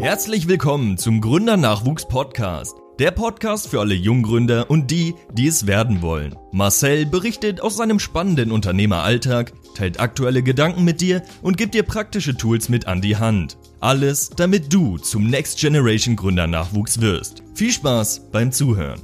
Herzlich willkommen zum Gründernachwuchs Podcast. Der Podcast für alle Junggründer und die, die es werden wollen. Marcel berichtet aus seinem spannenden Unternehmeralltag, teilt aktuelle Gedanken mit dir und gibt dir praktische Tools mit an die Hand. Alles, damit du zum Next Generation Gründernachwuchs wirst. Viel Spaß beim Zuhören.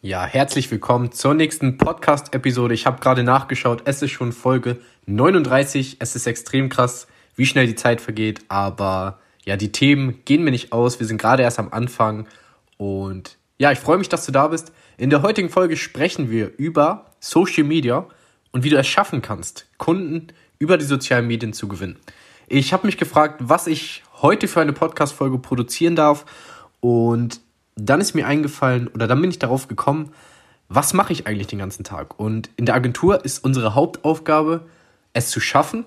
Ja, herzlich willkommen zur nächsten Podcast-Episode. Ich habe gerade nachgeschaut, es ist schon Folge 39. Es ist extrem krass, wie schnell die Zeit vergeht, aber ja, die Themen gehen mir nicht aus. Wir sind gerade erst am Anfang und ja, ich freue mich, dass du da bist. In der heutigen Folge sprechen wir über Social Media und wie du es schaffen kannst, Kunden über die sozialen Medien zu gewinnen. Ich habe mich gefragt, was ich heute für eine Podcast-Folge produzieren darf und dann ist mir eingefallen oder dann bin ich darauf gekommen, was mache ich eigentlich den ganzen Tag? Und in der Agentur ist unsere Hauptaufgabe, es zu schaffen,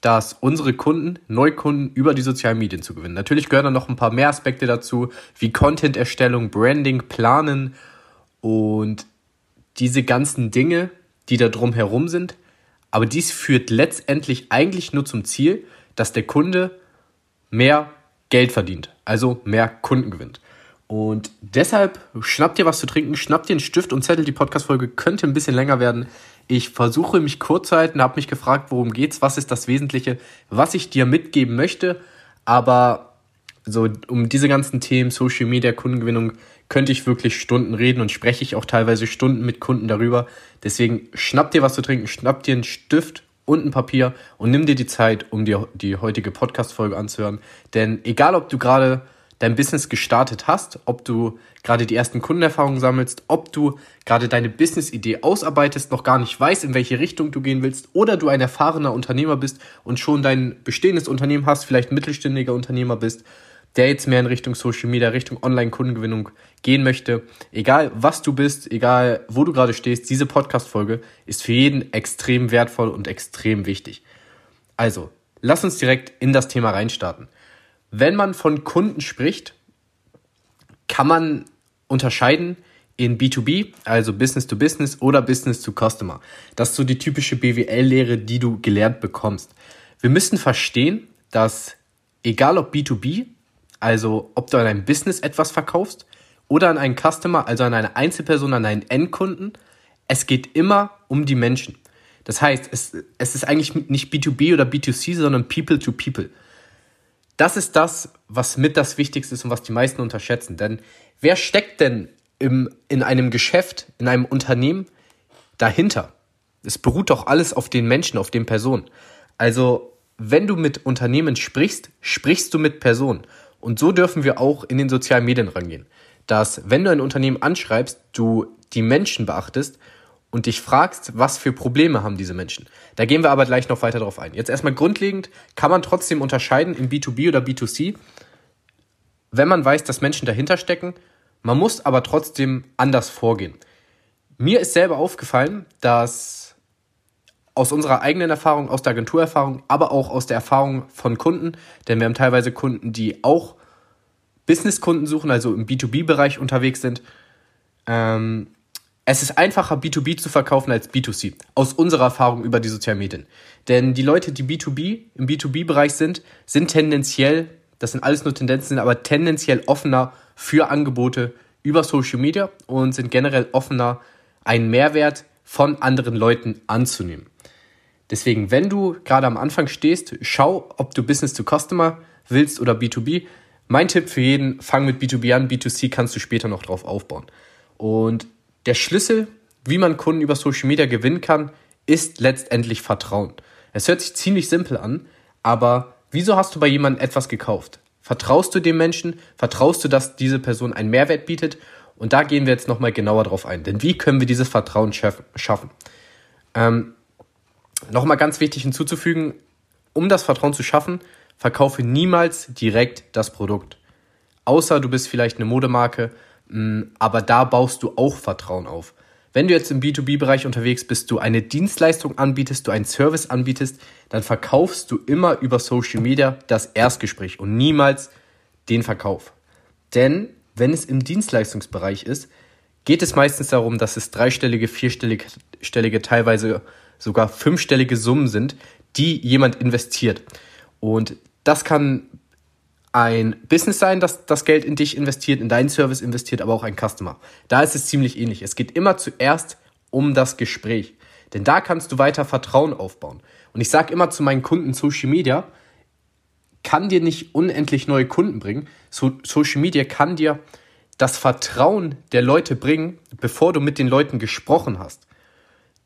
dass unsere Kunden, Neukunden über die sozialen Medien zu gewinnen. Natürlich gehören da noch ein paar mehr Aspekte dazu, wie Content-Erstellung, Branding, Planen und diese ganzen Dinge, die da drum herum sind. Aber dies führt letztendlich eigentlich nur zum Ziel, dass der Kunde mehr Geld verdient, also mehr Kunden gewinnt. Und deshalb schnappt dir was zu trinken, schnappt dir einen Stift und Zettel. Die Podcast-Folge könnte ein bisschen länger werden. Ich versuche mich kurz zu halten, habe mich gefragt, worum geht's, was ist das Wesentliche, was ich dir mitgeben möchte. Aber so um diese ganzen Themen, Social Media, Kundengewinnung, könnte ich wirklich Stunden reden und spreche ich auch teilweise Stunden mit Kunden darüber. Deswegen schnapp dir was zu trinken, schnapp dir einen Stift und ein Papier und nimm dir die Zeit, um dir die heutige Podcast-Folge anzuhören. Denn egal, ob du gerade dein Business gestartet hast, ob du gerade die ersten Kundenerfahrungen sammelst, ob du gerade deine Business-Idee ausarbeitest, noch gar nicht weißt, in welche Richtung du gehen willst, oder du ein erfahrener Unternehmer bist und schon dein bestehendes Unternehmen hast, vielleicht mittelständiger Unternehmer bist, der jetzt mehr in Richtung Social Media, Richtung Online-Kundengewinnung gehen möchte. Egal was du bist, egal wo du gerade stehst, diese Podcast-Folge ist für jeden extrem wertvoll und extrem wichtig. Also, lass uns direkt in das Thema reinstarten. Wenn man von Kunden spricht, kann man unterscheiden in B2B, also Business to Business oder Business to Customer. Das ist so die typische BWL-Lehre, die du gelernt bekommst. Wir müssen verstehen, dass egal ob B2B, also ob du an ein Business etwas verkaufst oder an einen Customer, also an eine Einzelperson, an einen Endkunden, es geht immer um die Menschen. Das heißt, es, es ist eigentlich nicht B2B oder B2C, sondern People to People. Das ist das, was mit das Wichtigste ist und was die meisten unterschätzen. Denn wer steckt denn im, in einem Geschäft, in einem Unternehmen dahinter? Es beruht doch alles auf den Menschen, auf den Personen. Also, wenn du mit Unternehmen sprichst, sprichst du mit Personen. Und so dürfen wir auch in den sozialen Medien rangehen. Dass, wenn du ein Unternehmen anschreibst, du die Menschen beachtest und dich fragst, was für Probleme haben diese Menschen. Da gehen wir aber gleich noch weiter drauf ein. Jetzt erstmal grundlegend kann man trotzdem unterscheiden in B2B oder B2C, wenn man weiß, dass Menschen dahinter stecken. Man muss aber trotzdem anders vorgehen. Mir ist selber aufgefallen, dass aus unserer eigenen Erfahrung, aus der Agenturerfahrung, aber auch aus der Erfahrung von Kunden, denn wir haben teilweise Kunden, die auch Businesskunden suchen, also im B2B-Bereich unterwegs sind, ähm, es ist einfacher, B2B zu verkaufen als B2C. Aus unserer Erfahrung über die sozialen Medien. Denn die Leute, die B2B im B2B-Bereich sind, sind tendenziell, das sind alles nur Tendenzen, aber tendenziell offener für Angebote über Social Media und sind generell offener, einen Mehrwert von anderen Leuten anzunehmen. Deswegen, wenn du gerade am Anfang stehst, schau, ob du Business to Customer willst oder B2B. Mein Tipp für jeden, fang mit B2B an, B2C kannst du später noch drauf aufbauen. Und der Schlüssel, wie man Kunden über Social Media gewinnen kann, ist letztendlich Vertrauen. Es hört sich ziemlich simpel an, aber wieso hast du bei jemandem etwas gekauft? Vertraust du dem Menschen? Vertraust du, dass diese Person einen Mehrwert bietet? Und da gehen wir jetzt nochmal genauer drauf ein. Denn wie können wir dieses Vertrauen schaffen? Ähm, nochmal ganz wichtig hinzuzufügen, um das Vertrauen zu schaffen, verkaufe niemals direkt das Produkt. Außer du bist vielleicht eine Modemarke aber da baust du auch Vertrauen auf. Wenn du jetzt im B2B-Bereich unterwegs bist, du eine Dienstleistung anbietest, du einen Service anbietest, dann verkaufst du immer über Social Media das Erstgespräch und niemals den Verkauf. Denn wenn es im Dienstleistungsbereich ist, geht es meistens darum, dass es dreistellige, vierstellige, teilweise sogar fünfstellige Summen sind, die jemand investiert. Und das kann ein Business sein, das das Geld in dich investiert, in deinen Service investiert, aber auch ein Customer. Da ist es ziemlich ähnlich. Es geht immer zuerst um das Gespräch. Denn da kannst du weiter Vertrauen aufbauen. Und ich sage immer zu meinen Kunden, Social Media kann dir nicht unendlich neue Kunden bringen. So, Social Media kann dir das Vertrauen der Leute bringen, bevor du mit den Leuten gesprochen hast.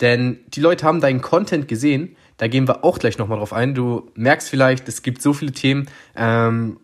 Denn die Leute haben deinen Content gesehen, da gehen wir auch gleich nochmal drauf ein. Du merkst vielleicht, es gibt so viele Themen, ähm,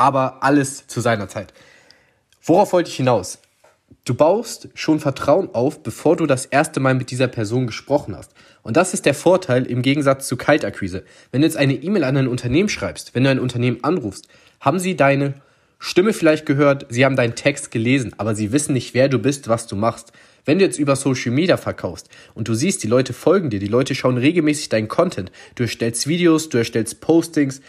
aber alles zu seiner Zeit. Worauf wollte ich hinaus? Du baust schon Vertrauen auf, bevor du das erste Mal mit dieser Person gesprochen hast. Und das ist der Vorteil im Gegensatz zu Kaltakquise. Wenn du jetzt eine E-Mail an ein Unternehmen schreibst, wenn du ein Unternehmen anrufst, haben sie deine Stimme vielleicht gehört, sie haben deinen Text gelesen, aber sie wissen nicht, wer du bist, was du machst. Wenn du jetzt über Social Media verkaufst und du siehst, die Leute folgen dir, die Leute schauen regelmäßig deinen Content, du erstellst Videos, du erstellst Postings,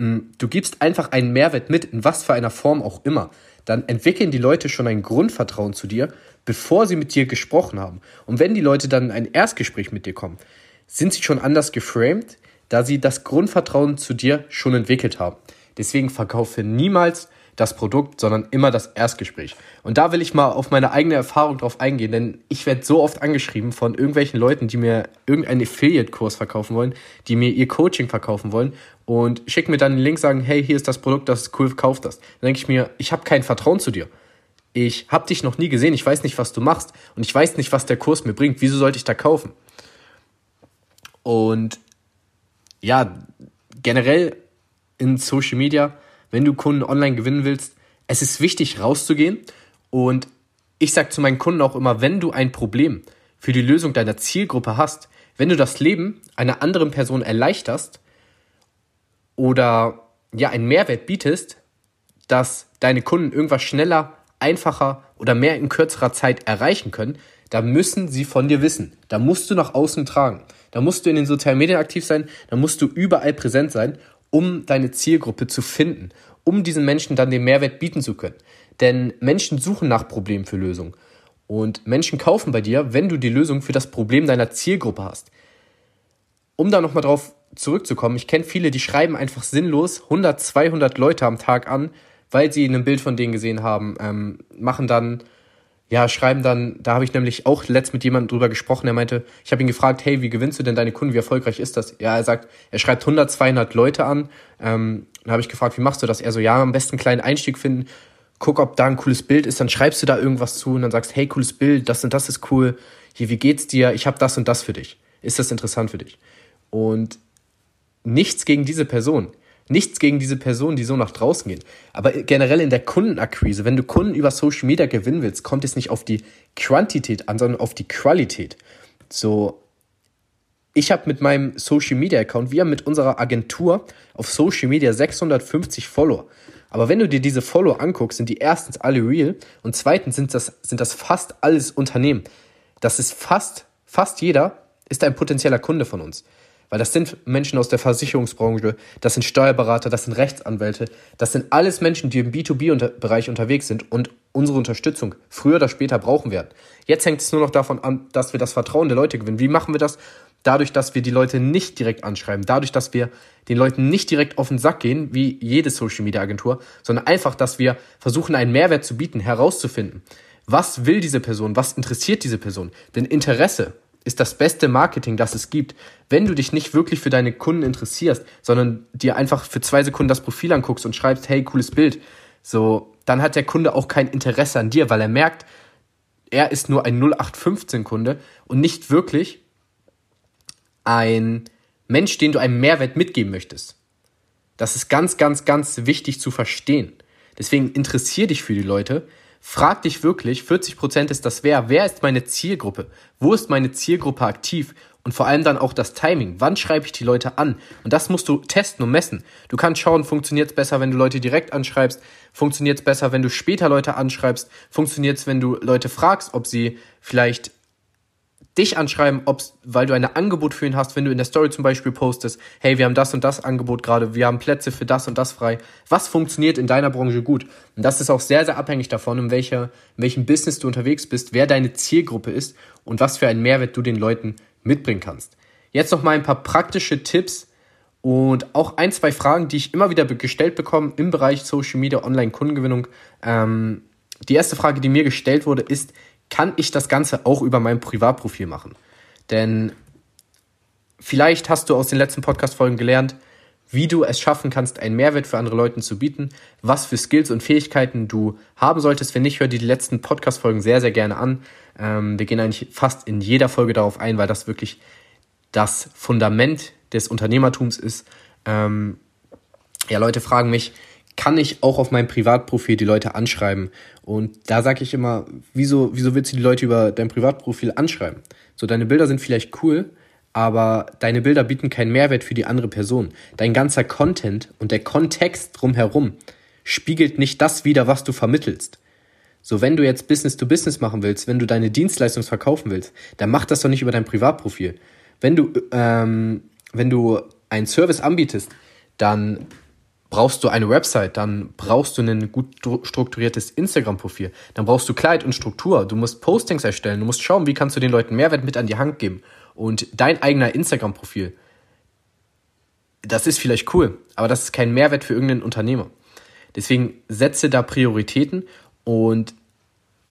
du gibst einfach einen Mehrwert mit, in was für einer Form auch immer, dann entwickeln die Leute schon ein Grundvertrauen zu dir, bevor sie mit dir gesprochen haben. Und wenn die Leute dann in ein Erstgespräch mit dir kommen, sind sie schon anders geframed, da sie das Grundvertrauen zu dir schon entwickelt haben. Deswegen verkaufe niemals das Produkt, sondern immer das Erstgespräch. Und da will ich mal auf meine eigene Erfahrung drauf eingehen, denn ich werde so oft angeschrieben von irgendwelchen Leuten, die mir irgendeinen Affiliate-Kurs verkaufen wollen, die mir ihr Coaching verkaufen wollen und schicken mir dann den Link, sagen, hey, hier ist das Produkt, das ist cool, kauf das. Dann denke ich mir, ich habe kein Vertrauen zu dir. Ich habe dich noch nie gesehen, ich weiß nicht, was du machst und ich weiß nicht, was der Kurs mir bringt. Wieso sollte ich da kaufen? Und ja, generell in Social Media wenn du Kunden online gewinnen willst, es ist wichtig rauszugehen und ich sage zu meinen Kunden auch immer, wenn du ein Problem für die Lösung deiner Zielgruppe hast, wenn du das Leben einer anderen Person erleichterst oder ja einen Mehrwert bietest, dass deine Kunden irgendwas schneller, einfacher oder mehr in kürzerer Zeit erreichen können, da müssen sie von dir wissen. Da musst du nach außen tragen. Da musst du in den sozialen Medien aktiv sein, da musst du überall präsent sein um deine Zielgruppe zu finden, um diesen Menschen dann den Mehrwert bieten zu können. Denn Menschen suchen nach Problemen für Lösungen. Und Menschen kaufen bei dir, wenn du die Lösung für das Problem deiner Zielgruppe hast. Um da nochmal drauf zurückzukommen, ich kenne viele, die schreiben einfach sinnlos 100, 200 Leute am Tag an, weil sie ein Bild von denen gesehen haben, ähm, machen dann ja, schreiben dann, da habe ich nämlich auch letzt mit jemandem drüber gesprochen, der meinte, ich habe ihn gefragt, hey, wie gewinnst du denn deine Kunden, wie erfolgreich ist das? Ja, er sagt, er schreibt 100, 200 Leute an. Ähm, dann habe ich gefragt, wie machst du das? Er so, ja, am besten einen kleinen Einstieg finden, guck, ob da ein cooles Bild ist, dann schreibst du da irgendwas zu und dann sagst, hey, cooles Bild, das und das ist cool, hier, wie geht's dir? Ich habe das und das für dich. Ist das interessant für dich? Und nichts gegen diese Person. Nichts gegen diese Personen, die so nach draußen gehen. Aber generell in der Kundenakquise, wenn du Kunden über Social Media gewinnen willst, kommt es nicht auf die Quantität an, sondern auf die Qualität. So, ich habe mit meinem Social Media Account, wir haben mit unserer Agentur auf Social Media 650 Follower. Aber wenn du dir diese Follower anguckst, sind die erstens alle real und zweitens sind das, sind das fast alles Unternehmen. Das ist fast, fast jeder ist ein potenzieller Kunde von uns. Weil das sind Menschen aus der Versicherungsbranche, das sind Steuerberater, das sind Rechtsanwälte, das sind alles Menschen, die im B2B-Bereich unterwegs sind und unsere Unterstützung früher oder später brauchen werden. Jetzt hängt es nur noch davon an, dass wir das Vertrauen der Leute gewinnen. Wie machen wir das? Dadurch, dass wir die Leute nicht direkt anschreiben, dadurch, dass wir den Leuten nicht direkt auf den Sack gehen, wie jede Social Media Agentur, sondern einfach, dass wir versuchen, einen Mehrwert zu bieten, herauszufinden. Was will diese Person? Was interessiert diese Person? Denn Interesse ist das beste Marketing, das es gibt. Wenn du dich nicht wirklich für deine Kunden interessierst, sondern dir einfach für zwei Sekunden das Profil anguckst und schreibst, hey, cooles Bild, so, dann hat der Kunde auch kein Interesse an dir, weil er merkt, er ist nur ein 0815-Kunde und nicht wirklich ein Mensch, den du einen Mehrwert mitgeben möchtest. Das ist ganz, ganz, ganz wichtig zu verstehen. Deswegen interessier dich für die Leute, Frag dich wirklich, 40% ist das wer, wer ist meine Zielgruppe? Wo ist meine Zielgruppe aktiv? Und vor allem dann auch das Timing. Wann schreibe ich die Leute an? Und das musst du testen und messen. Du kannst schauen, funktioniert es besser, wenn du Leute direkt anschreibst? Funktioniert es besser, wenn du später Leute anschreibst? Funktioniert es, wenn du Leute fragst, ob sie vielleicht dich anschreiben, ob's, weil du ein Angebot für ihn hast, wenn du in der Story zum Beispiel postest, hey, wir haben das und das Angebot gerade, wir haben Plätze für das und das frei. Was funktioniert in deiner Branche gut? Und das ist auch sehr, sehr abhängig davon, in, welcher, in welchem Business du unterwegs bist, wer deine Zielgruppe ist und was für einen Mehrwert du den Leuten mitbringen kannst. Jetzt noch mal ein paar praktische Tipps und auch ein, zwei Fragen, die ich immer wieder gestellt bekomme im Bereich Social Media, Online-Kundengewinnung. Ähm, die erste Frage, die mir gestellt wurde, ist, kann ich das Ganze auch über mein Privatprofil machen? Denn vielleicht hast du aus den letzten Podcast-Folgen gelernt, wie du es schaffen kannst, einen Mehrwert für andere Leute zu bieten, was für Skills und Fähigkeiten du haben solltest. Wenn nicht, hör dir die letzten Podcast-Folgen sehr, sehr gerne an. Ähm, wir gehen eigentlich fast in jeder Folge darauf ein, weil das wirklich das Fundament des Unternehmertums ist. Ähm, ja, Leute fragen mich, kann ich auch auf meinem Privatprofil die Leute anschreiben? Und da sage ich immer, wieso, wieso willst du die Leute über dein Privatprofil anschreiben? So, deine Bilder sind vielleicht cool, aber deine Bilder bieten keinen Mehrwert für die andere Person. Dein ganzer Content und der Kontext drumherum spiegelt nicht das wider, was du vermittelst. So, wenn du jetzt Business to Business machen willst, wenn du deine Dienstleistung verkaufen willst, dann mach das doch nicht über dein Privatprofil. Wenn du, ähm, wenn du einen Service anbietest, dann brauchst du eine Website, dann brauchst du ein gut strukturiertes Instagram-Profil, dann brauchst du Kleid und Struktur, du musst Postings erstellen, du musst schauen, wie kannst du den Leuten Mehrwert mit an die Hand geben. Und dein eigener Instagram-Profil, das ist vielleicht cool, aber das ist kein Mehrwert für irgendeinen Unternehmer. Deswegen setze da Prioritäten und